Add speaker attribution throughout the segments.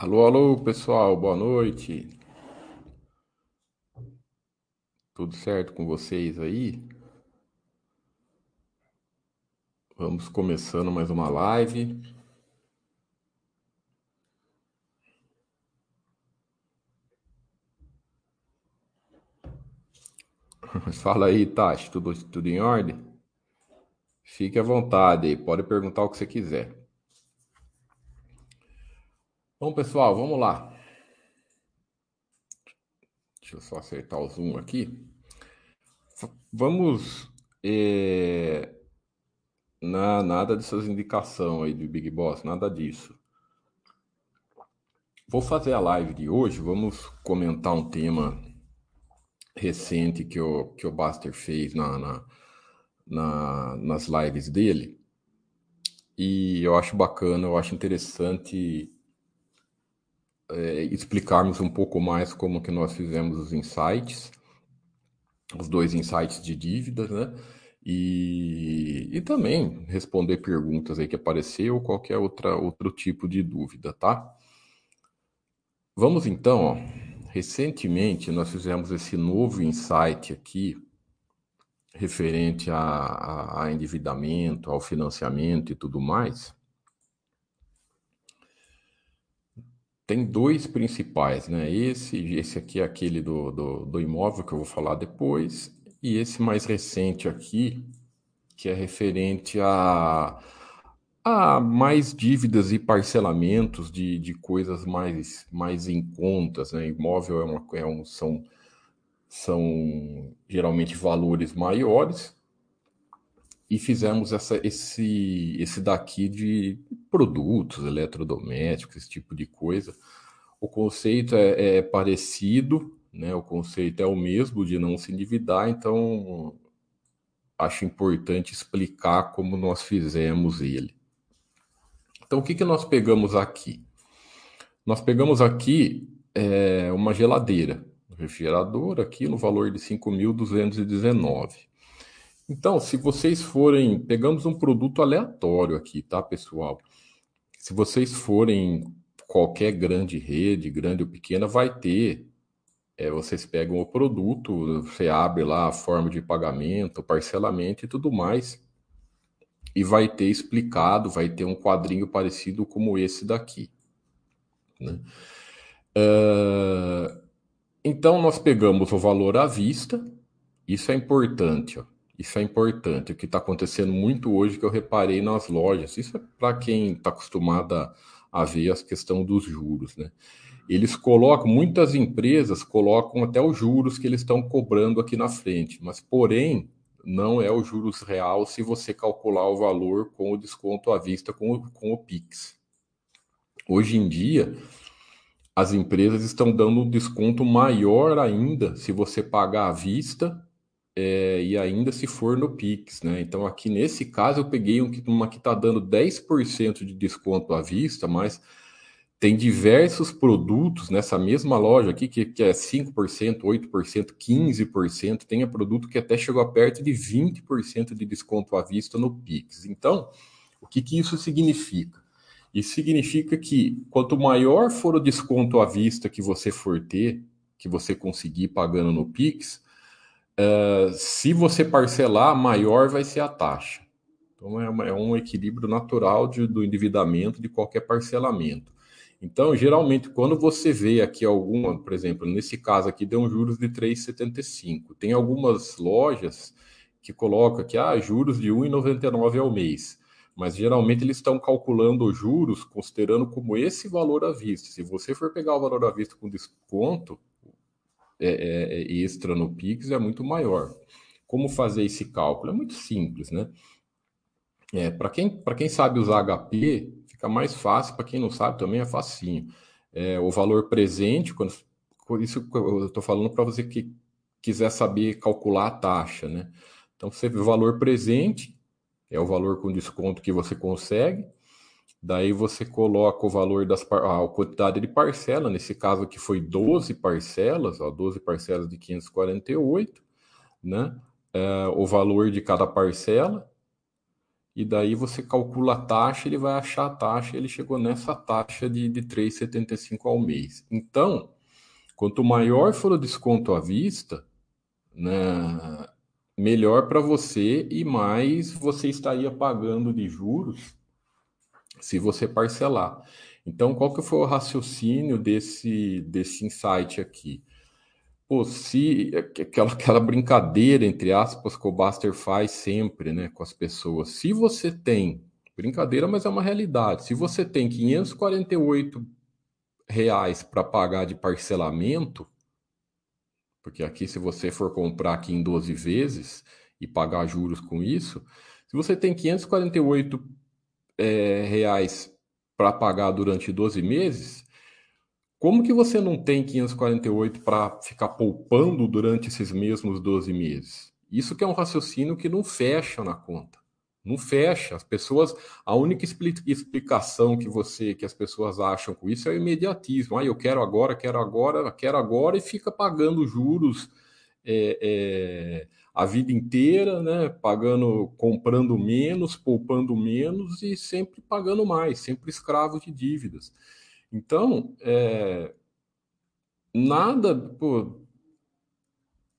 Speaker 1: Alô, alô, pessoal, boa noite. Tudo certo com vocês aí? Vamos começando mais uma live. Fala aí, Tati, tudo, tudo em ordem? Fique à vontade aí, pode perguntar o que você quiser. Bom, pessoal, vamos lá. Deixa eu só acertar o zoom aqui. Vamos. É, na, nada dessas indicações aí do Big Boss, nada disso. Vou fazer a live de hoje, vamos comentar um tema recente que o, que o Buster fez na, na, na, nas lives dele. E eu acho bacana, eu acho interessante é, explicarmos um pouco mais como que nós fizemos os insights, os dois insights de dívidas, né? E, e também responder perguntas aí que apareceu ou qualquer outra, outro tipo de dúvida, tá? Vamos então, ó. Recentemente nós fizemos esse novo insight aqui referente a, a, a endividamento, ao financiamento e tudo mais. Tem dois principais, né? Esse, esse aqui é aquele do, do, do imóvel que eu vou falar depois, e esse mais recente aqui, que é referente a, a mais dívidas e parcelamentos de, de coisas mais, mais em contas, né? Imóvel é uma, é um, são, são geralmente valores maiores, e fizemos essa, esse, esse daqui de produtos eletrodomésticos, esse tipo de coisa. O conceito é, é, parecido, né? o conceito é o mesmo de não se endividar, então acho importante explicar como nós fizemos ele. Então, o que, que nós pegamos aqui? Nós pegamos aqui é, uma geladeira, um refrigerador aqui no valor de 5.219. Então, se vocês forem, pegamos um produto aleatório aqui, tá, pessoal? Se vocês forem qualquer grande rede, grande ou pequena, vai ter. É, vocês pegam o produto, você abre lá a forma de pagamento, parcelamento e tudo mais, e vai ter explicado, vai ter um quadrinho parecido como esse daqui. Né? Uh, então, nós pegamos o valor à vista, isso é importante, ó. Isso é importante. O que está acontecendo muito hoje que eu reparei nas lojas. Isso é para quem está acostumado a, a ver a questão dos juros, né? Eles colocam, muitas empresas colocam até os juros que eles estão cobrando aqui na frente, mas porém não é o juros real se você calcular o valor com o desconto à vista com o, com o Pix. Hoje em dia, as empresas estão dando um desconto maior ainda se você pagar à vista é, e ainda se for no Pix, né? Então, aqui nesse caso, eu peguei uma que está dando 10% de desconto à vista, mas tem diversos produtos nessa mesma loja aqui, que, que é 5%, 8%, 15%, tem produto que até chegou a perto de 20% de desconto à vista no Pix. Então, o que, que isso significa? Isso significa que quanto maior for o desconto à vista que você for ter, que você conseguir pagando no Pix, Uh, se você parcelar, maior vai ser a taxa. Então, é, uma, é um equilíbrio natural de, do endividamento de qualquer parcelamento. Então, geralmente, quando você vê aqui alguma, por exemplo, nesse caso aqui deu um juros de 3,75. Tem algumas lojas que colocam aqui, ah, juros de 1,99 ao mês. Mas geralmente eles estão calculando os juros considerando como esse valor à vista. Se você for pegar o valor à vista com desconto, é, é, é, extra no Pix é muito maior. Como fazer esse cálculo? É muito simples, né? É, para quem, quem sabe usar HP, fica mais fácil, para quem não sabe também é facinho. É, o valor presente, quando, isso eu estou falando para você que quiser saber calcular a taxa, né? Então, você vê o valor presente, é o valor com desconto que você consegue, Daí você coloca o valor das a quantidade de parcela, nesse caso aqui foi 12 parcelas, ó, 12 parcelas de 548, né? É, o valor de cada parcela. e daí você calcula a taxa, ele vai achar a taxa, ele chegou nessa taxa de, de 3,75 ao mês. Então, quanto maior for o desconto à vista, né, melhor para você e mais você estaria pagando de juros se você parcelar. Então, qual que foi o raciocínio desse, desse insight aqui? Pô, se aquela, aquela brincadeira, entre aspas, que o Buster faz sempre né, com as pessoas. Se você tem, brincadeira, mas é uma realidade, se você tem 548 reais para pagar de parcelamento, porque aqui se você for comprar aqui em 12 vezes e pagar juros com isso, se você tem 548 é, reais para pagar durante 12 meses, como que você não tem 548 para ficar poupando durante esses mesmos 12 meses? Isso que é um raciocínio que não fecha na conta. Não fecha. As pessoas, a única explicação que você, que as pessoas acham com isso é o imediatismo. Ah, eu quero agora, quero agora, quero agora e fica pagando juros é, é, a vida inteira, né? Pagando, comprando menos, poupando menos e sempre pagando mais, sempre escravo de dívidas. Então, é, nada, pô,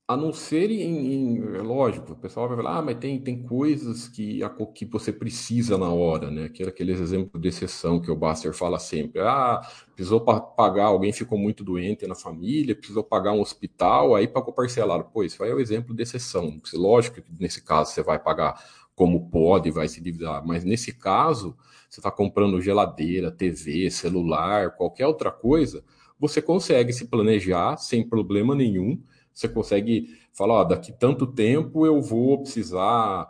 Speaker 1: a não ser em, em, é lógico, o pessoal vai falar, ah, mas tem, tem coisas que, a, que você precisa na hora, né? Aquele, aqueles exemplos de exceção que o Buster fala sempre. Ah, precisou pagar, alguém ficou muito doente na família, precisou pagar um hospital, aí pagou parcelado. Pô, isso aí é o exemplo de exceção. Lógico que nesse caso você vai pagar como pode, vai se endividar, mas nesse caso você está comprando geladeira, TV, celular, qualquer outra coisa, você consegue se planejar sem problema nenhum. Você consegue falar, ó, daqui tanto tempo eu vou precisar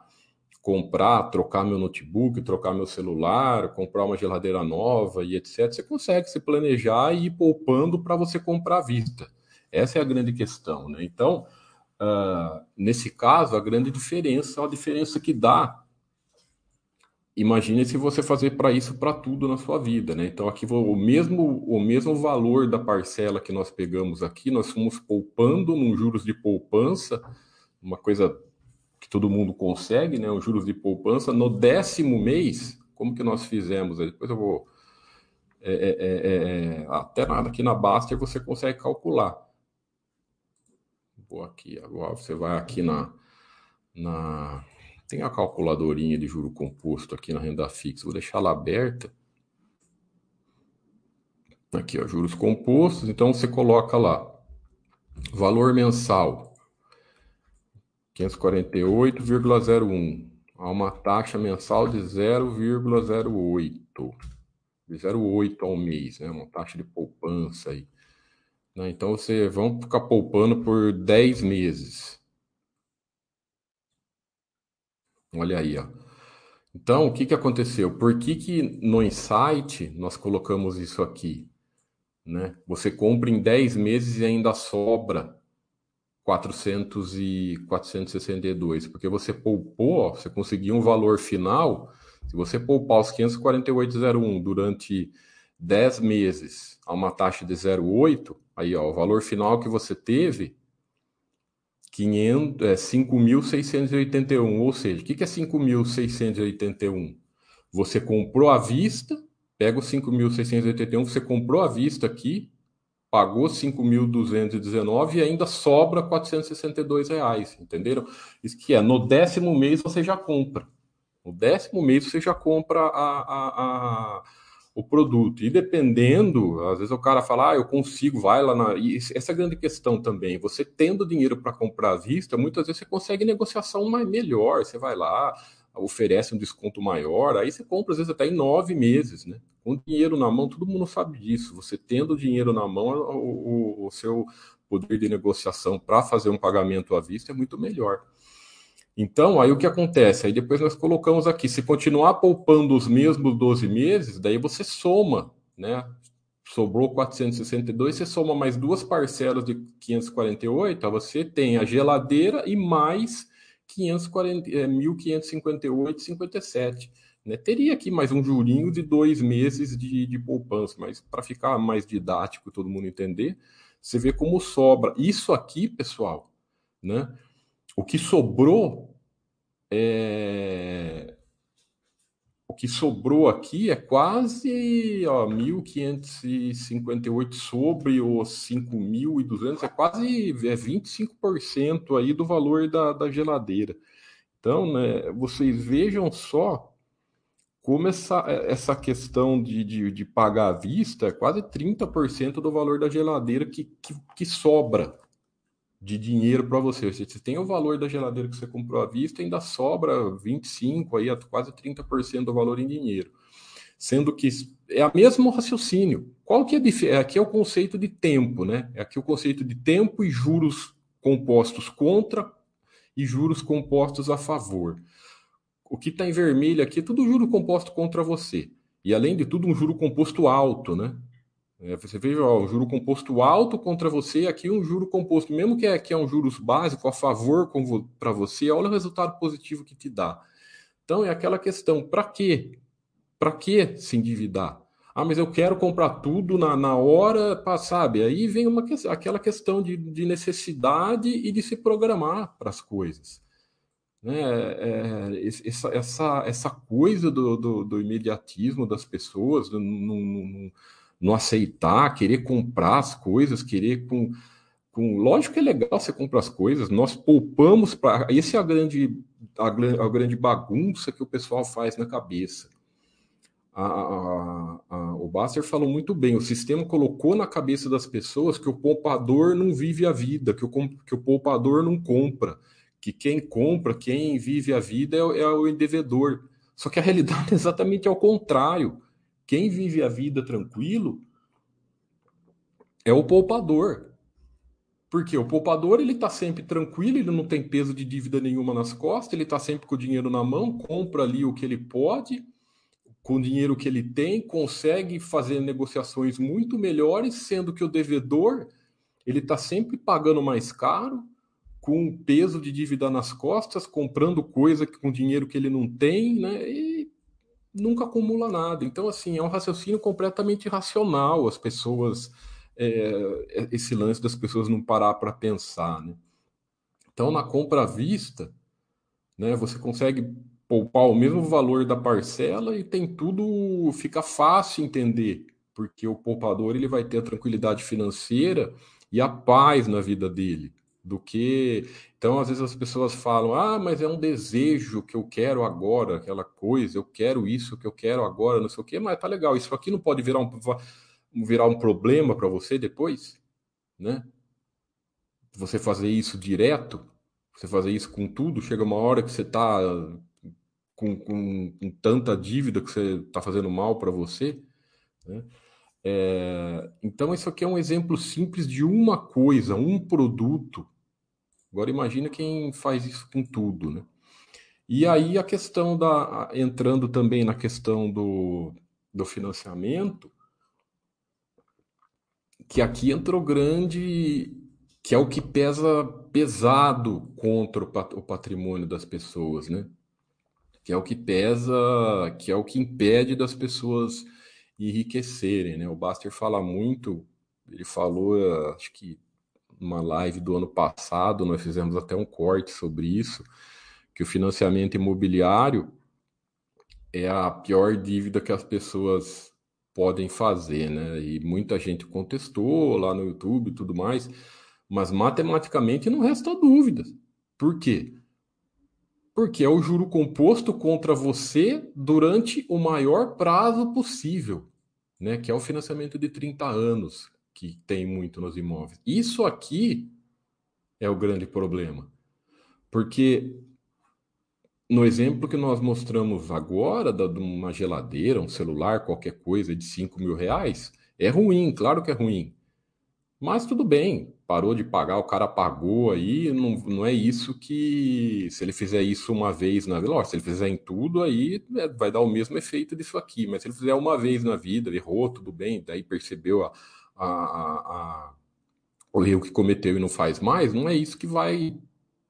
Speaker 1: comprar, trocar meu notebook, trocar meu celular, comprar uma geladeira nova e etc. Você consegue se planejar e ir poupando para você comprar à vista. Essa é a grande questão, né? Então, uh, nesse caso, a grande diferença, a diferença que dá imagine se você fazer para isso para tudo na sua vida, né? Então aqui o mesmo o mesmo valor da parcela que nós pegamos aqui, nós fomos poupando num juros de poupança, uma coisa que todo mundo consegue, né? Um juros de poupança no décimo mês, como que nós fizemos? Depois eu vou é, é, é, é, até nada aqui na Baster você consegue calcular. Vou aqui agora, você vai aqui na na tem a calculadorinha de juro composto aqui na renda fixa, vou deixar ela aberta. Aqui, ó, juros compostos, então você coloca lá valor mensal 548,01 a uma taxa mensal de 0,08 de 0,8 ao mês, né? Uma taxa de poupança aí. Né? Então você vão ficar poupando por 10 meses. Olha aí, ó. Então, o que, que aconteceu? Por que, que no Insight nós colocamos isso aqui? Né? Você compra em 10 meses e ainda sobra 400 e 462, porque você poupou, ó, você conseguiu um valor final, se você poupar os 548,01 durante 10 meses a uma taxa de 0,8, aí ó, o valor final que você teve 500, é, 5.681, ou seja, o que, que é 5.681? Você comprou à vista, pega os 5.681, você comprou à vista aqui, pagou 5.219 e ainda sobra 462 reais, entenderam? Isso que é, no décimo mês você já compra. No décimo mês você já compra a, a, a o produto. E dependendo, às vezes o cara fala, ah, eu consigo, vai lá na. E essa é a grande questão também. Você tendo dinheiro para comprar à vista, muitas vezes você consegue negociação mais melhor. Você vai lá, oferece um desconto maior, aí você compra, às vezes, até em nove meses, né? Com dinheiro na mão, todo mundo sabe disso. Você tendo dinheiro na mão, o, o, o seu poder de negociação para fazer um pagamento à vista é muito melhor. Então, aí o que acontece? Aí depois nós colocamos aqui, se continuar poupando os mesmos 12 meses, daí você soma, né? Sobrou 462, você soma mais duas parcelas de 548, aí você tem a geladeira e mais 540, é, 1.558,57. Né? Teria aqui mais um jurinho de dois meses de, de poupança, mas para ficar mais didático, todo mundo entender, você vê como sobra. Isso aqui, pessoal, né? O que sobrou é, que sobrou aqui é quase ó, 1.558 sobre os 5.200, é quase é 25% aí do valor da, da geladeira. Então, né, vocês vejam só como essa, essa questão de, de, de pagar à vista é quase 30% do valor da geladeira que, que, que sobra de dinheiro para você. Você tem o valor da geladeira que você comprou à vista, ainda sobra 25 aí, quase 30% do valor em dinheiro. Sendo que é o mesmo raciocínio. Qual que é a diferença? Aqui é o conceito de tempo, né? É aqui o conceito de tempo e juros compostos contra e juros compostos a favor. O que está em vermelho aqui é tudo juro composto contra você. E além de tudo, um juro composto alto, né? É, você veja, ó, juro composto alto contra você, aqui um juro composto, mesmo que é, que é um juros básico a favor para você, olha o resultado positivo que te dá. Então é aquela questão, para quê? Para que se endividar? Ah, mas eu quero comprar tudo na, na hora, sabe? Aí vem uma, aquela questão de, de necessidade e de se programar para as coisas. Né? É, é essa, essa, essa coisa do, do, do imediatismo das pessoas, no, não aceitar, querer comprar as coisas, querer com, com. Lógico que é legal você comprar as coisas, nós poupamos para. Essa é a grande, a, a, grande bagunça que o pessoal faz na cabeça. A, a, a, o Basser falou muito bem: o sistema colocou na cabeça das pessoas que o poupador não vive a vida, que o, que o poupador não compra, que quem compra, quem vive a vida é, é o devedor. Só que a realidade é exatamente ao contrário. Quem vive a vida tranquilo é o poupador. Porque o poupador ele está sempre tranquilo, ele não tem peso de dívida nenhuma nas costas, ele está sempre com o dinheiro na mão, compra ali o que ele pode, com o dinheiro que ele tem, consegue fazer negociações muito melhores, sendo que o devedor ele está sempre pagando mais caro, com peso de dívida nas costas, comprando coisa com dinheiro que ele não tem, né? E nunca acumula nada. Então, assim, é um raciocínio completamente irracional as pessoas, é, esse lance das pessoas não parar para pensar, né? Então, na compra à vista, né, você consegue poupar o mesmo valor da parcela e tem tudo, fica fácil entender, porque o poupador ele vai ter a tranquilidade financeira e a paz na vida dele do que. Então, às vezes as pessoas falam: ah, mas é um desejo que eu quero agora, aquela coisa, eu quero isso que eu quero agora, não sei o quê, mas tá legal. Isso aqui não pode virar um, virar um problema para você depois, né? Você fazer isso direto, você fazer isso com tudo, chega uma hora que você tá com, com, com tanta dívida que você tá fazendo mal para você, né? É, então, isso aqui é um exemplo simples de uma coisa, um produto. Agora, imagina quem faz isso com tudo, né? E aí, a questão da. Entrando também na questão do, do financiamento, que aqui entrou grande, que é o que pesa pesado contra o patrimônio das pessoas, né? Que é o que pesa, que é o que impede das pessoas enriquecerem, né? O Baster fala muito, ele falou, acho que numa live do ano passado, nós fizemos até um corte sobre isso, que o financiamento imobiliário é a pior dívida que as pessoas podem fazer, né? E muita gente contestou lá no YouTube e tudo mais, mas matematicamente não resta dúvidas. Por quê? Porque é o juro composto contra você durante o maior prazo possível né, que é o financiamento de 30 anos, que tem muito nos imóveis. Isso aqui é o grande problema. Porque no exemplo que nós mostramos agora, de uma geladeira, um celular, qualquer coisa de 5 mil reais, é ruim, claro que é ruim. Mas tudo bem, parou de pagar, o cara pagou aí, não, não é isso que. Se ele fizer isso uma vez na vida, se ele fizer em tudo, aí é, vai dar o mesmo efeito disso aqui. Mas se ele fizer uma vez na vida, errou, tudo bem, daí percebeu a, a, a, o erro que cometeu e não faz mais, não é isso que vai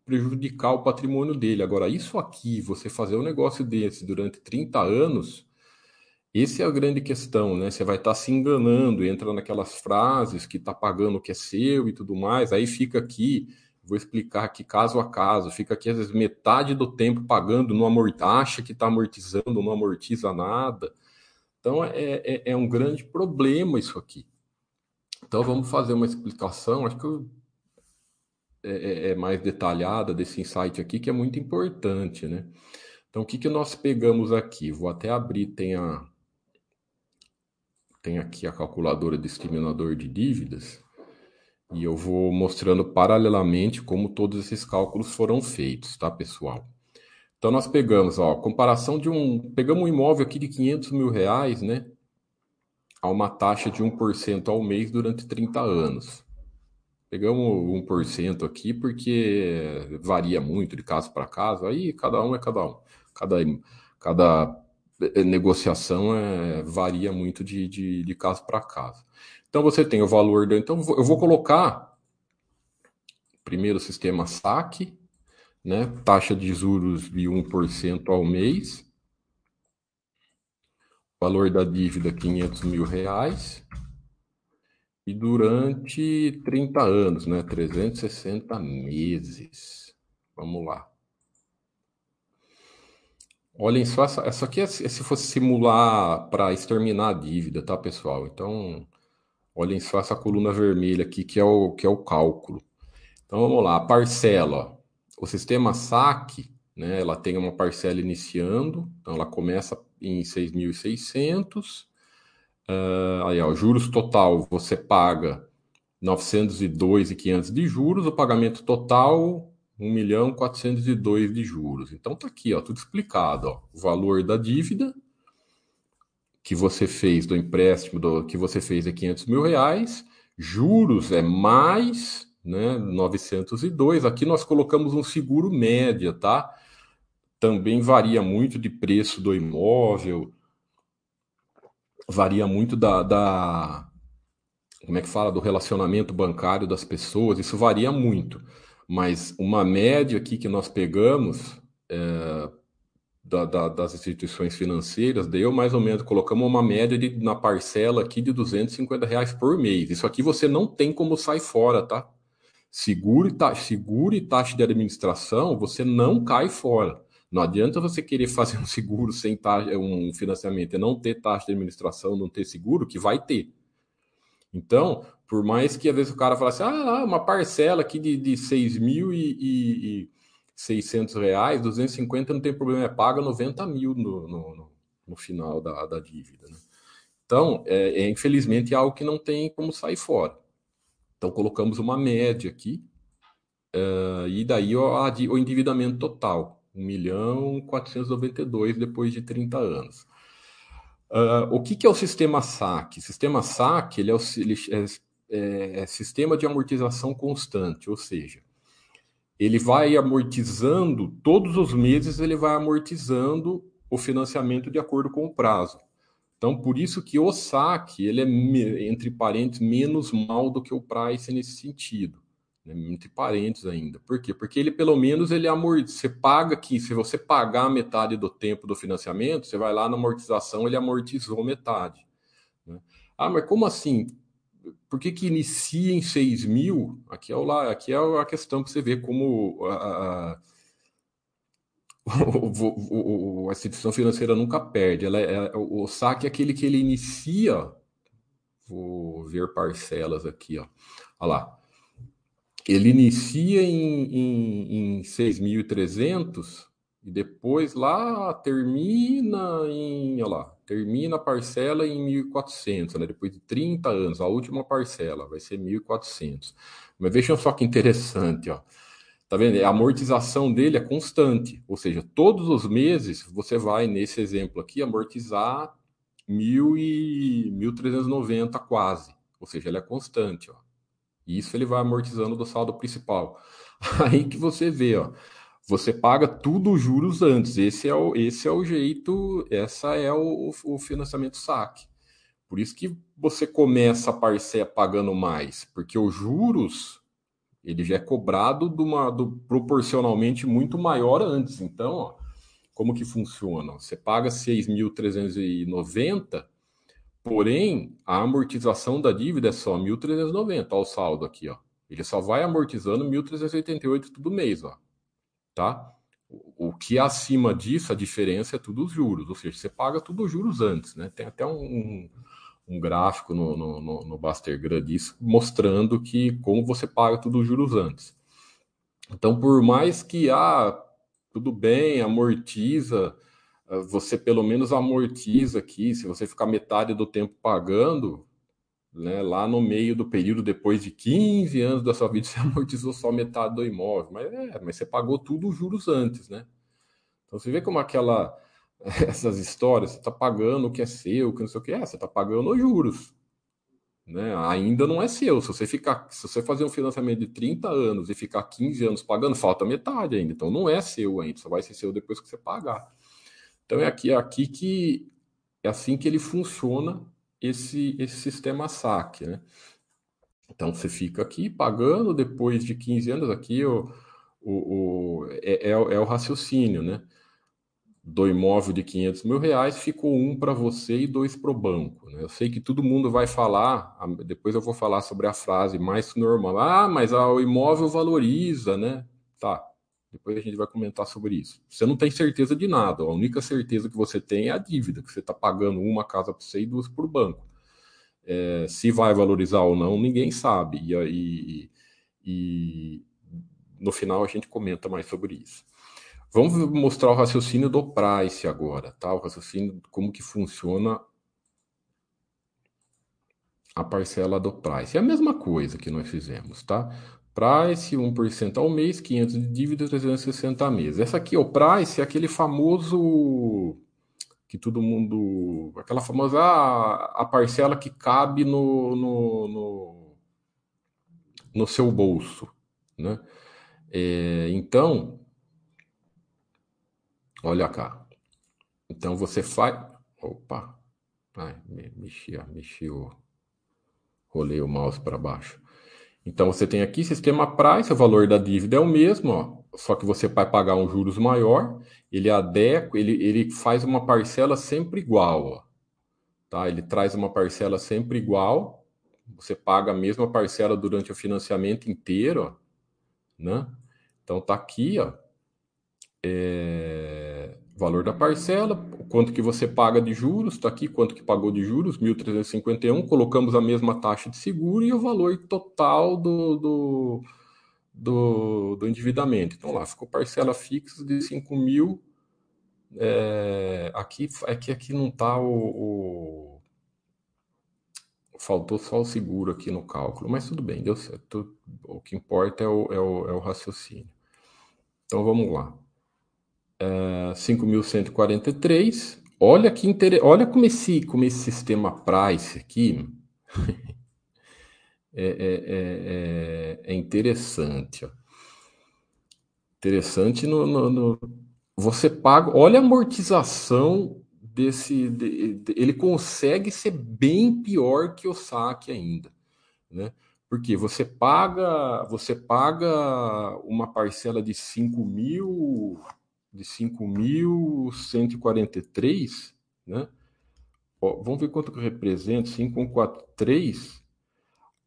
Speaker 1: prejudicar o patrimônio dele. Agora, isso aqui, você fazer um negócio desse durante 30 anos essa é a grande questão, né? Você vai estar tá se enganando, entra naquelas frases que está pagando o que é seu e tudo mais, aí fica aqui, Vou explicar aqui caso a caso. Fica aqui, às vezes, metade do tempo pagando, não amorta, acha que está amortizando, não amortiza nada. Então, é, é, é, um grande problema isso aqui. Então, vamos fazer uma explicação, acho que eu, é, é, é mais detalhada desse insight aqui, que é muito importante, né? Então, o que, que nós pegamos aqui? Vou até abrir, tem, a, tem aqui a calculadora discriminador de dívidas. E eu vou mostrando paralelamente como todos esses cálculos foram feitos, tá, pessoal? Então, nós pegamos, ó, comparação de um... Pegamos um imóvel aqui de 500 mil reais, né? A uma taxa de 1% ao mês durante 30 anos. Pegamos 1% aqui porque varia muito de caso para caso, aí cada um é cada um. Cada, cada negociação é, varia muito de, de, de caso para caso. Então você tem o valor do. Então eu vou colocar primeiro sistema saque, né? Taxa de juros de 1% ao mês. Valor da dívida 500 mil reais. E durante 30 anos, né? 360 meses. Vamos lá. Olhem só, essa, essa aqui é se fosse simular para exterminar a dívida, tá, pessoal? Então, Olhem só essa coluna vermelha aqui, que é o, que é o cálculo. Então vamos lá, a parcela. O sistema saque, né, ela tem uma parcela iniciando, então ela começa em 6.600. Uh, ah, aí, ó, juros total, você paga 902.500 de juros, o pagamento total 1 milhão 402 de juros. Então tá aqui, ó, tudo explicado, ó, o valor da dívida, que você fez do empréstimo do, que você fez é 500 mil reais, juros é mais né, 902. Aqui nós colocamos um seguro média, tá? Também varia muito de preço do imóvel, varia muito da, da como é que fala, do relacionamento bancário das pessoas, isso varia muito. Mas uma média aqui que nós pegamos é, da, da, das instituições financeiras, deu mais ou menos, colocamos uma média de, na parcela aqui de 250 reais por mês. Isso aqui você não tem como sair fora, tá? Seguro e, taxa, seguro e taxa de administração, você não cai fora. Não adianta você querer fazer um seguro sem taxa, um financiamento e não ter taxa de administração, não ter seguro, que vai ter. Então, por mais que às vezes o cara fale assim, ah, uma parcela aqui de, de 6 mil e, e, e 600 reais, 250 não tem problema, é paga 90 mil no, no, no final da, da dívida. Né? Então, é, é, infelizmente, é algo que não tem como sair fora. Então, colocamos uma média aqui, uh, e daí ó, o endividamento total, 1 milhão 492 depois de 30 anos. Uh, o que, que, é o sistema SAC? Sistema SAC ele é, o, ele é, é, é sistema de amortização constante, ou seja, ele vai amortizando, todos os meses ele vai amortizando o financiamento de acordo com o prazo. Então, por isso que o saque, ele é, entre parênteses, menos mal do que o price nesse sentido. Né? Entre parênteses ainda. Por quê? Porque ele, pelo menos, ele amortiza. Você paga aqui, se você pagar metade do tempo do financiamento, você vai lá na amortização, ele amortizou metade. Né? Ah, mas como assim? por que, que inicia em 6 mil? Aqui é, o, aqui é a questão que você vê como a, a, a instituição financeira nunca perde. Ela é, o saque é aquele que ele inicia. Vou ver parcelas aqui, ó. Olha lá. Ele inicia em, em, em 6.300 e depois lá termina em, olha lá, termina a parcela em 1.400, né? Depois de 30 anos, a última parcela vai ser 1.400. Mas vejam só que interessante, ó. Tá vendo? A amortização dele é constante, ou seja, todos os meses você vai, nesse exemplo aqui, amortizar 1.000 e 1.390 quase, ou seja, ele é constante, ó. Isso ele vai amortizando do saldo principal. Aí que você vê, ó, você paga tudo os juros antes. Esse é o, esse é o jeito, essa é o, o financiamento saque. Por isso que você começa a parcela pagando mais, porque os juros ele já é cobrado de uma, do, proporcionalmente muito maior antes. Então, ó, como que funciona? Você paga 6.390, porém a amortização da dívida é só 1.390. Olha o saldo aqui, ó. Ele só vai amortizando 1.388 todo mês, ó. Tá? O que é acima disso, a diferença é tudo os juros, ou seja, você paga tudo os juros antes, né? Tem até um, um gráfico no, no, no, no Bastergram disso, mostrando que como você paga tudo os juros antes. Então, por mais que, ah, tudo bem, amortiza, você pelo menos amortiza aqui, se você ficar metade do tempo pagando, né, lá no meio do período, depois de 15 anos da sua vida, você amortizou só metade do imóvel. Mas, é, mas você pagou tudo os juros antes, né? Então você vê como aquela essas histórias, você está pagando o que é seu, que não sei o que é, você está pagando os juros. Né? Ainda não é seu. Se você ficar, se você fazer um financamento de 30 anos e ficar 15 anos pagando, falta metade ainda. Então não é seu ainda, só vai ser seu depois que você pagar. Então é aqui, é aqui que é assim que ele funciona esse, esse sistema saque, né? Então você fica aqui pagando depois de 15 anos aqui o, o, o é, é, é o raciocínio, né? do imóvel de 500 mil reais, ficou um para você e dois para o banco. Né? Eu sei que todo mundo vai falar, depois eu vou falar sobre a frase mais normal. Ah, mas o imóvel valoriza, né? Tá, depois a gente vai comentar sobre isso. Você não tem certeza de nada, a única certeza que você tem é a dívida, que você está pagando uma casa para você e duas para o banco. É, se vai valorizar ou não, ninguém sabe. E, e, e no final a gente comenta mais sobre isso. Vamos mostrar o raciocínio do price agora, tá? O raciocínio, como que funciona a parcela do price. É a mesma coisa que nós fizemos, tá? Price, 1% ao mês, 500 de dívida, 360 meses. Essa aqui, o price, é aquele famoso que todo mundo... Aquela famosa... A parcela que cabe no, no, no, no seu bolso, né? É, então, Olha cá. Então você faz. Opa! Ai, mexi, mexi o. Rolei o mouse para baixo. Então você tem aqui sistema price, o valor da dívida é o mesmo, ó, só que você vai pagar um juros maior, ele adequa, ele, ele faz uma parcela sempre igual, ó, tá? Ele traz uma parcela sempre igual, você paga a mesma parcela durante o financiamento inteiro, ó, né? Então tá aqui, ó, é, valor da parcela, quanto que você paga de juros, está aqui quanto que pagou de juros, 1.351, colocamos a mesma taxa de seguro e o valor total do, do, do, do endividamento. Então lá, ficou parcela fixa de 5 mil, é, aqui, é que aqui não está o, o, Faltou só o seguro aqui no cálculo, mas tudo bem, deu certo. O que importa é o, é o, é o raciocínio. Então vamos lá. 5.143. Olha que inter... olha como esse, como esse sistema price aqui é, é, é, é, interessante. Ó. Interessante no, no, no, Você paga. Olha a amortização desse. De, de, ele consegue ser bem pior que o saque ainda. Né? Porque você paga, você paga uma parcela de 5 mil de 5.143, né? Ó, vamos ver quanto que representa, 543.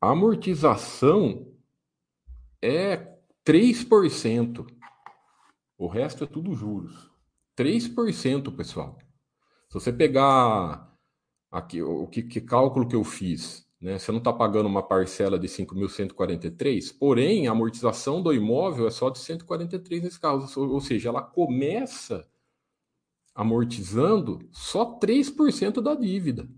Speaker 1: A amortização é 3%. O resto é tudo juros. 3%, pessoal. Se você pegar aqui o que, que cálculo que eu fiz, né? Você não está pagando uma parcela de 5.143, porém a amortização do imóvel é só de 143 nesse caso, ou seja, ela começa amortizando só 3% da dívida.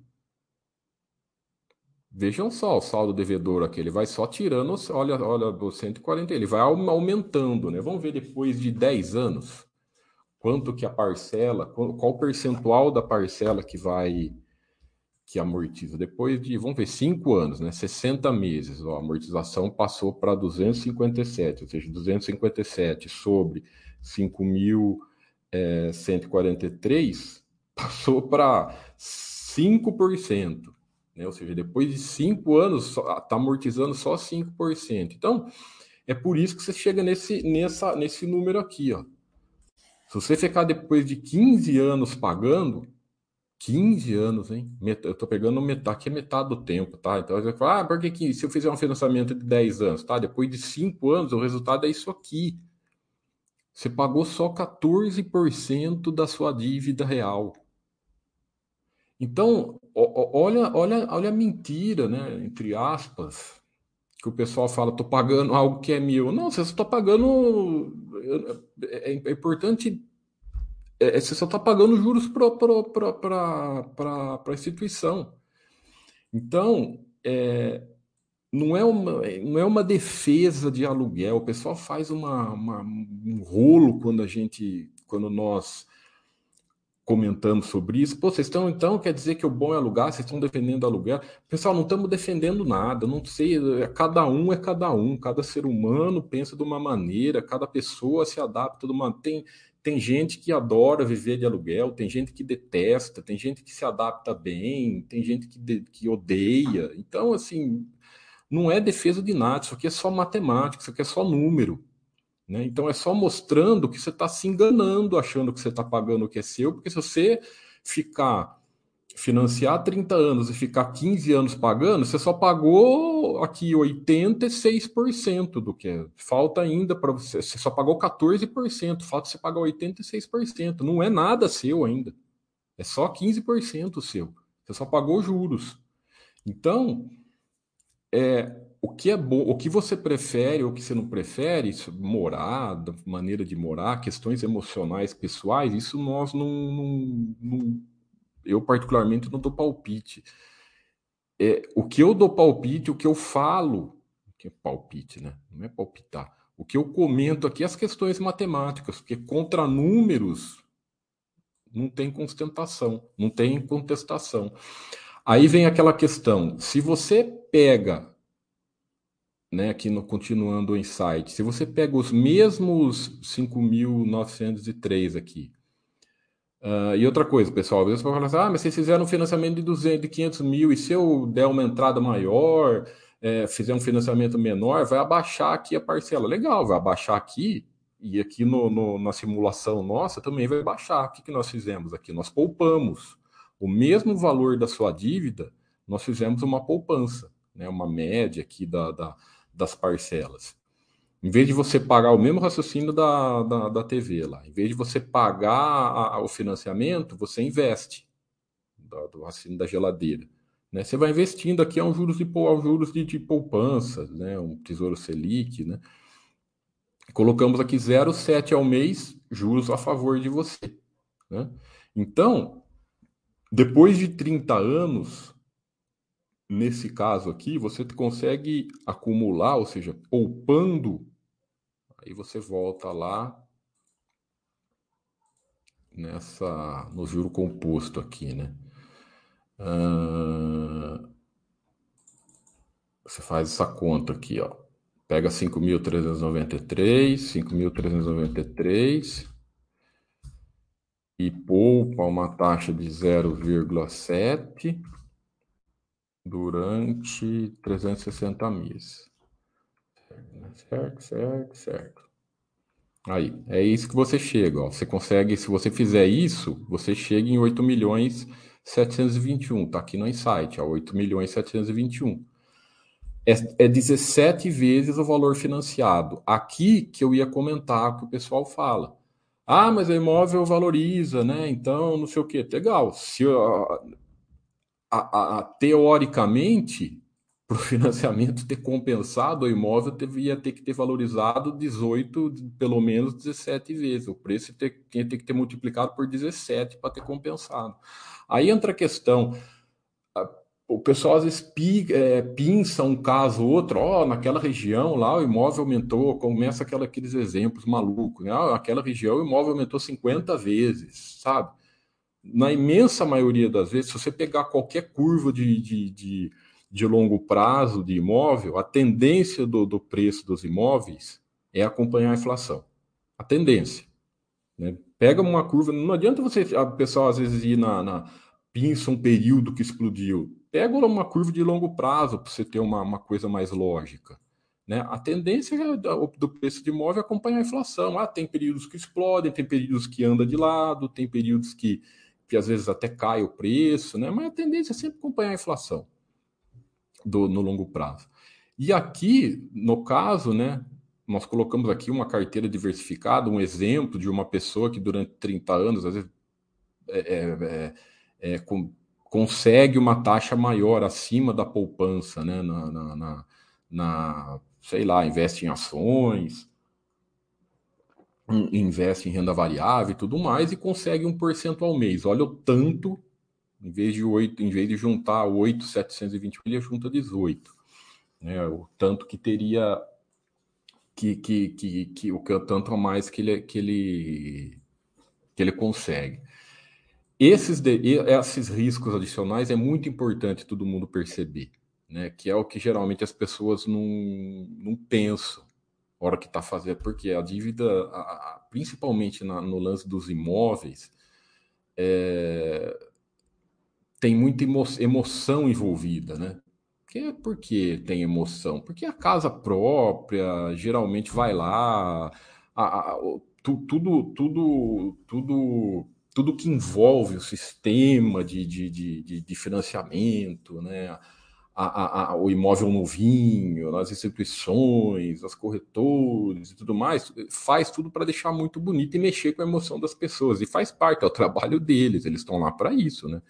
Speaker 1: Vejam só o saldo devedor aqui, ele vai só tirando, olha, olha do 140, ele vai aumentando, né? Vamos ver depois de 10 anos quanto que a parcela, qual o percentual da parcela que vai que amortiza. Depois de, vamos ver, 5 anos, né? 60 meses, ó, a amortização passou para 257, ou seja, 257 sobre 5.143 é, passou para 5%. Né? Ou seja, depois de 5 anos, está amortizando só 5%. Então, é por isso que você chega nesse, nessa, nesse número aqui. Ó. Se você ficar depois de 15 anos pagando, 15 anos, hein? Eu estou pegando metade, aqui é metade do tempo, tá? Então você fala, ah, por que se eu fizer um financiamento de 10 anos, tá? Depois de 5 anos, o resultado é isso aqui. Você pagou só 14% da sua dívida real. Então, olha, olha, olha a mentira, né? Entre aspas, que o pessoal fala, estou pagando algo que é meu. Não, você está pagando. É, é, importante. É, você só está pagando juros para a instituição. Então, é, não, é uma, não é uma defesa de aluguel. O pessoal faz uma, uma, um rolo quando a gente. Quando nós comentamos sobre isso. Pô, vocês estão, então, quer dizer que o bom é alugar, vocês estão defendendo aluguel. Pessoal, não estamos defendendo nada, não sei, é, cada um é cada um, cada ser humano pensa de uma maneira, cada pessoa se adapta de uma. Tem, tem gente que adora viver de aluguel, tem gente que detesta, tem gente que se adapta bem, tem gente que, de, que odeia. Então, assim, não é defesa de nada, isso aqui é só matemática, isso aqui é só número. Né? Então é só mostrando que você está se enganando, achando que você está pagando o que é seu, porque se você ficar financiar 30 anos e ficar 15 anos pagando, você só pagou aqui 86% do que. Falta ainda para você, você só pagou 14%, falta você pagar 86%. Não é nada seu ainda. É só 15% seu. Você só pagou juros. Então, é, o que é bom, o que você prefere ou o que você não prefere, isso, morar, maneira de morar, questões emocionais, pessoais, isso nós não, não, não eu particularmente não dou palpite. É, o que eu dou palpite, o que eu falo, que é palpite, né? Não é palpitar. O que eu comento aqui é as questões matemáticas, porque contra números não tem contestação, não tem contestação. Aí vem aquela questão: se você pega né, aqui no continuando o insight, se você pega os mesmos 5.903 aqui, uh, e outra coisa, pessoal, às vezes você fala assim, ah, mas vocês fizeram um financiamento de 200, de 500 mil, e se eu der uma entrada maior, é, fizer um financiamento menor, vai abaixar aqui a parcela. Legal, vai abaixar aqui, e aqui no, no, na simulação nossa também vai baixar. O que, que nós fizemos aqui? Nós poupamos. O mesmo valor da sua dívida, nós fizemos uma poupança, né, uma média aqui da, da das parcelas. Em vez de você pagar o mesmo raciocínio da, da, da TV lá, em vez de você pagar a, a, o financiamento, você investe do, do raciocínio da geladeira. Né? Você vai investindo aqui a um juros de, a juros de, de poupança, né? um tesouro Selic. Né? Colocamos aqui 0,7 ao mês, juros a favor de você. Né? Então, depois de 30 anos, nesse caso aqui, você consegue acumular, ou seja, poupando, aí você volta lá nessa no juro composto aqui, né? Você faz essa conta aqui, ó. Pega 5.393, 5.393 e poupa uma taxa de 0,7 durante 360 meses. Certo, certo, certo. Aí, é isso que você chega. Ó. Você consegue, se você fizer isso, você chega em 8 milhões 721. Tá aqui no insight, ó, 8 milhões 721. É, é 17 vezes o valor financiado. Aqui que eu ia comentar que o pessoal fala. Ah, mas o imóvel valoriza, né? Então, não sei o quê. Legal. Se, a, a, teoricamente, para o financiamento ter compensado o imóvel, devia ter que ter valorizado 18, pelo menos 17 vezes. O preço ter, tinha ter que ter multiplicado por 17 para ter compensado. Aí entra a questão. O pessoal às vezes pi, é, pinça um caso ou outro, ó, naquela região lá o imóvel aumentou, começa aquela, aqueles exemplos malucos, né? Naquela região o imóvel aumentou 50 vezes, sabe? na imensa maioria das vezes, se você pegar qualquer curva de, de, de, de longo prazo de imóvel, a tendência do, do, preço dos imóveis é acompanhar a inflação. A tendência. Né? Pega uma curva, não adianta você, a pessoa às vezes ir na, na pinça um período que explodiu. Pega uma curva de longo prazo para você ter uma, uma coisa mais lógica. Né? A tendência é do preço de imóvel é acompanhar a inflação. Ah, tem períodos que explodem, tem períodos que anda de lado, tem períodos que, que às vezes até cai o preço, né? Mas a tendência é sempre acompanhar a inflação do, no longo prazo. E aqui, no caso, né, nós colocamos aqui uma carteira diversificada, um exemplo de uma pessoa que durante 30 anos, às vezes, é, é, é, é com, consegue uma taxa maior acima da poupança, né? Na, na, na, na, sei lá, investe em ações, investe em renda variável e tudo mais e consegue um por cento ao mês. Olha o tanto, em vez de 8, em vez de juntar 8, 720 ele junta 18. Né? O tanto que teria que, que, que, que o tanto a mais que ele, que ele que ele consegue. Esses, de, esses riscos adicionais é muito importante todo mundo perceber, né? Que é o que geralmente as pessoas não, não pensam na hora que está fazendo, porque a dívida, a, a, principalmente na, no lance dos imóveis, é, tem muita emo, emoção envolvida, né? Que, por que tem emoção? Porque a casa própria geralmente vai lá, a, a, tu, tudo, tudo, tudo, tudo que envolve o sistema de, de, de, de financiamento, né? A, a, o imóvel novinho, as instituições, as corretores e tudo mais, faz tudo para deixar muito bonito e mexer com a emoção das pessoas. E faz parte, é o trabalho deles, eles estão lá para isso, né?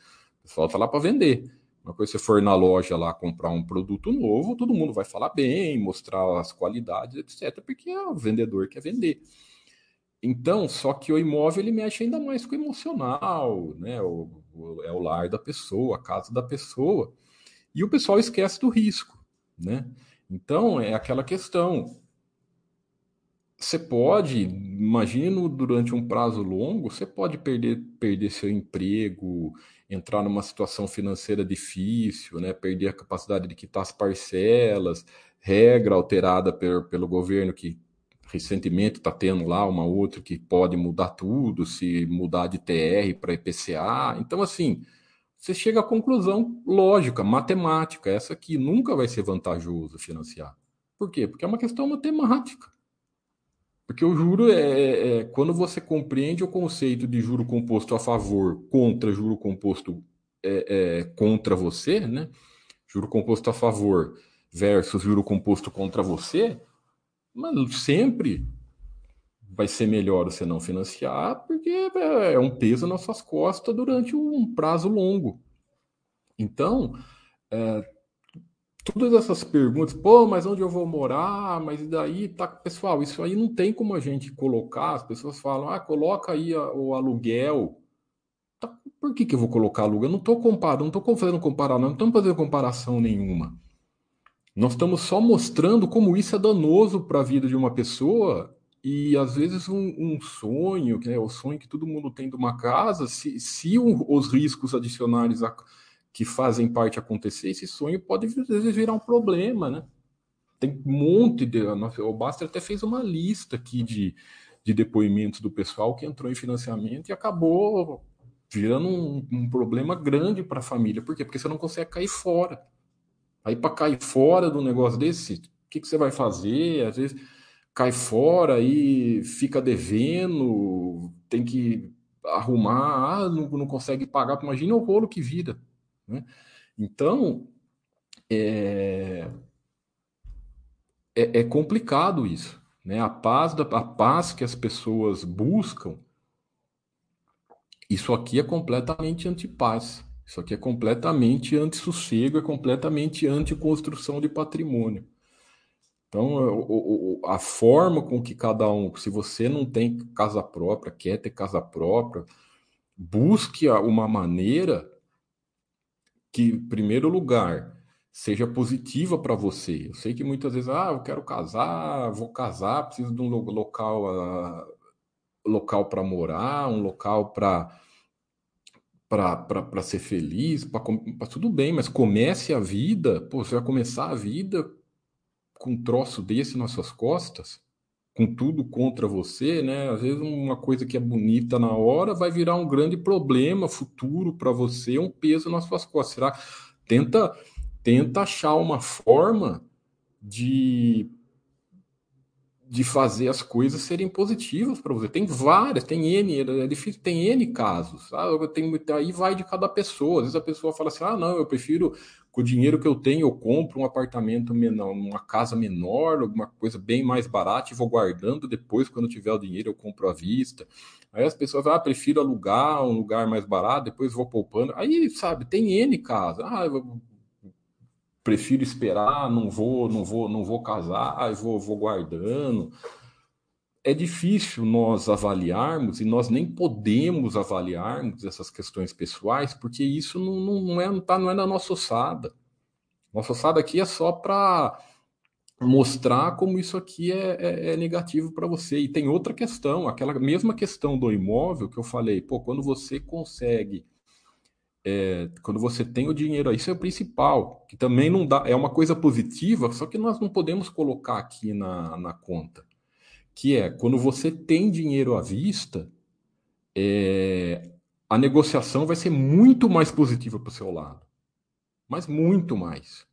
Speaker 1: Pessoal está lá para vender. Uma coisa, se você for na loja lá comprar um produto novo, todo mundo vai falar bem, mostrar as qualidades, etc., porque é o vendedor que quer vender. Então, só que o imóvel ele mexe ainda mais com o emocional, né? O, o, é o lar da pessoa, a casa da pessoa. E o pessoal esquece do risco, né? Então, é aquela questão. Você pode, imagino, durante um prazo longo, você pode perder, perder seu emprego, entrar numa situação financeira difícil, né, perder a capacidade de quitar as parcelas, regra alterada per, pelo governo que recentemente está tendo lá uma outra que pode mudar tudo, se mudar de TR para IPCA. Então, assim, você chega à conclusão lógica, matemática, essa aqui nunca vai ser vantajoso financiar. Por quê? Porque é uma questão matemática. Porque o juro é, é, é, quando você compreende o conceito de juro composto a favor contra juro composto é, é, contra você, né? Juro composto a favor versus juro composto contra você, mas sempre vai ser melhor você não financiar, porque é, um peso nas suas costas durante um prazo longo. Então, é, todas essas perguntas, pô, mas onde eu vou morar? Mas daí tá, pessoal, isso aí não tem como a gente colocar. As pessoas falam, ah, coloca aí a, o aluguel. Tá, por que, que eu vou colocar aluguel? Eu não estou comparando, não estou fazendo comparação, não estamos fazendo comparação nenhuma. Nós estamos só mostrando como isso é danoso para a vida de uma pessoa e às vezes um, um sonho, que é o sonho que todo mundo tem de uma casa, se, se um, os riscos adicionais que fazem parte acontecer, esse sonho pode às vezes virar um problema, né? Tem um monte de. O Baster até fez uma lista aqui de, de depoimentos do pessoal que entrou em financiamento e acabou virando um, um problema grande para a família. Por quê? Porque você não consegue cair fora. Aí, para cair fora um negócio desse, o que, que você vai fazer? Às vezes cai fora e fica devendo, tem que arrumar, ah, não, não consegue pagar. Imagina o rolo que vira. Né? Então, é, é, é, complicado isso. Né? A, paz da, a paz que as pessoas buscam, isso aqui é completamente antipaz. Isso aqui é completamente anti-sossego, é completamente anti-construção de patrimônio. Então, a forma com que cada um, se você não tem casa própria, quer ter casa própria, busque uma maneira que, em primeiro lugar, seja positiva para você. Eu sei que muitas vezes, ah, eu quero casar, vou casar, preciso de um local, uh, local para morar, um local para para ser feliz, para tudo bem, mas comece a vida, pô, você vai começar a vida com um troço desse nas suas costas, com tudo contra você, né? Às vezes uma coisa que é bonita na hora vai virar um grande problema futuro para você, um peso nas suas costas. Será? Tenta, tenta achar uma forma de de fazer as coisas serem positivas para você. Tem várias, tem N, é difícil, tem N casos. Eu tenho, aí vai de cada pessoa. Às vezes a pessoa fala assim: ah, não, eu prefiro, com o dinheiro que eu tenho, eu compro um apartamento menor, uma casa menor, alguma coisa bem mais barata e vou guardando. Depois, quando tiver o dinheiro, eu compro à vista. Aí as pessoas falam, ah, prefiro alugar um lugar mais barato, depois vou poupando. Aí, sabe, tem N casos. Ah, eu prefiro esperar, não vou, não vou, não vou casar, vou, vou guardando. É difícil nós avaliarmos e nós nem podemos avaliarmos essas questões pessoais, porque isso não, não, não é, não, tá, não é na nossa ossada. Nossa ossada aqui é só para mostrar como isso aqui é, é, é negativo para você. E tem outra questão, aquela mesma questão do imóvel que eu falei, pô, quando você consegue é, quando você tem o dinheiro, isso é o principal, que também não dá, é uma coisa positiva, só que nós não podemos colocar aqui na, na conta, que é quando você tem dinheiro à vista, é, a negociação vai ser muito mais positiva para o seu lado, mas muito mais,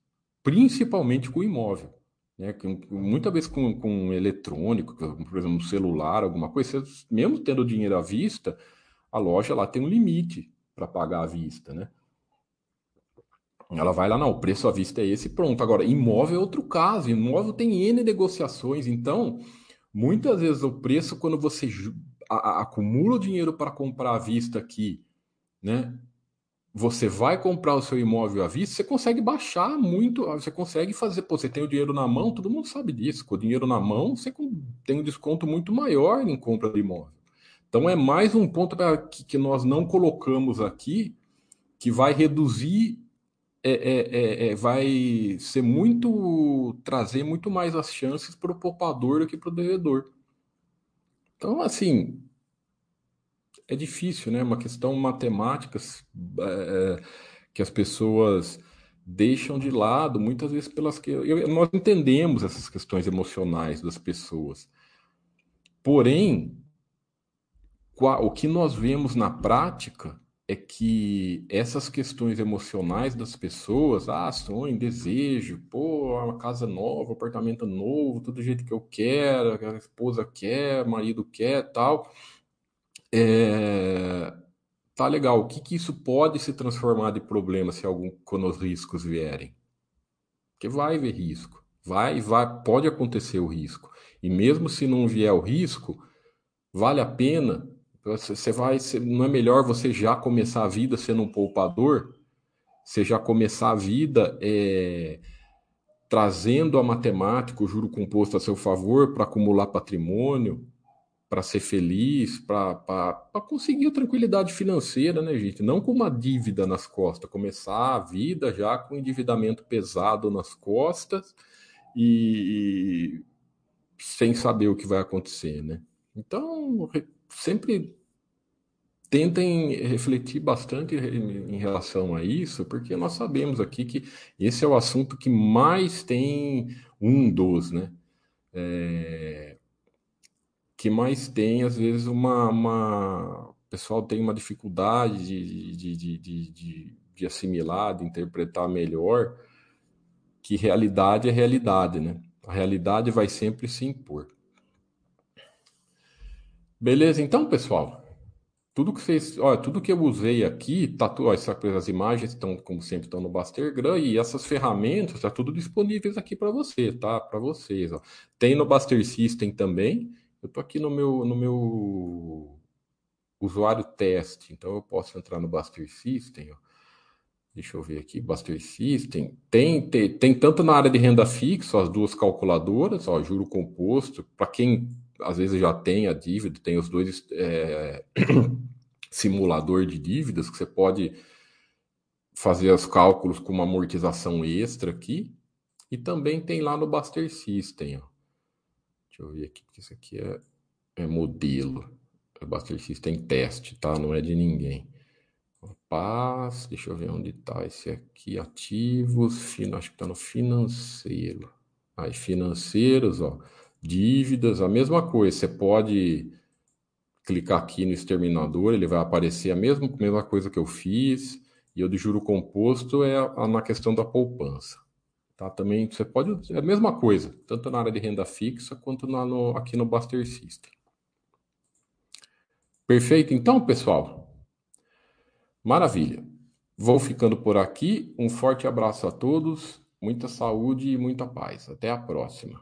Speaker 1: principalmente com o imóvel. Né, muitas vezes com, com eletrônico, por exemplo, um celular, alguma coisa, você, mesmo tendo dinheiro à vista, a loja lá tem um limite para pagar à vista, né? Ela vai lá, não, o preço à vista é esse, pronto. Agora, imóvel é outro caso, imóvel tem N negociações, então, muitas vezes o preço, quando você acumula o dinheiro para comprar à vista aqui, né? Você vai comprar o seu imóvel à vista, você consegue baixar muito, você consegue fazer, pô, você tem o dinheiro na mão, todo mundo sabe disso, com o dinheiro na mão, você tem um desconto muito maior em compra de imóvel. Então é mais um ponto que, que nós não colocamos aqui que vai reduzir, é, é, é, é vai ser muito trazer muito mais as chances para o poupador do que para o devedor. Então assim é difícil, né? Uma questão matemática é, que as pessoas deixam de lado muitas vezes pelas que nós entendemos essas questões emocionais das pessoas. Porém, o que nós vemos na prática é que essas questões emocionais das pessoas, ah, sonho, desejo, pô, uma casa nova, apartamento novo, tudo do jeito que eu quero, que a esposa quer, marido quer, tal, é... tá legal. O que que isso pode se transformar de problema se algum quando os riscos vierem? Porque vai haver risco, vai, vai, pode acontecer o risco. E mesmo se não vier o risco, vale a pena você vai, não é melhor você já começar a vida sendo um poupador? Você já começar a vida é, trazendo a matemática, o juro composto a seu favor para acumular patrimônio, para ser feliz, para conseguir a tranquilidade financeira, né, gente? Não com uma dívida nas costas, começar a vida já com endividamento pesado nas costas e, e sem saber o que vai acontecer, né? Então, sempre tentem refletir bastante em relação a isso, porque nós sabemos aqui que esse é o assunto que mais tem um dos, né? É, que mais tem, às vezes, uma, uma... O pessoal tem uma dificuldade de, de, de, de, de assimilar, de interpretar melhor, que realidade é realidade, né? A realidade vai sempre se impor. Beleza, então, pessoal. Tudo que vocês, olha, tudo que eu usei aqui, tá, ó, essas imagens estão, como sempre, estão no Bastergram e essas ferramentas, está tudo disponíveis aqui para você, tá? Para vocês, ó. Tem no Baster System também. Eu tô aqui no meu, no meu usuário teste, então eu posso entrar no Baster System, ó. Deixa eu ver aqui, Baster System. Tem, tem, tem tanto na área de renda fixa, as duas calculadoras, ó, juro composto, para quem às vezes já tem a dívida, tem os dois é, simulador de dívidas que você pode fazer os cálculos com uma amortização extra aqui. E também tem lá no Buster System. Ó. Deixa eu ver aqui, porque isso aqui é, é modelo. É Buster System teste, tá? Não é de ninguém. Paz, deixa eu ver onde tá esse aqui. Ativos, acho que tá no financeiro. Aí, financeiros, ó dívidas, a mesma coisa. Você pode clicar aqui no exterminador, ele vai aparecer a mesma, mesma coisa que eu fiz. E o de juro composto é a, a, na questão da poupança. Tá? Também você pode. É a mesma coisa, tanto na área de renda fixa quanto na, no, aqui no Buster System. Perfeito, então, pessoal? Maravilha. Vou ficando por aqui. Um forte abraço a todos, muita saúde e muita paz. Até a próxima.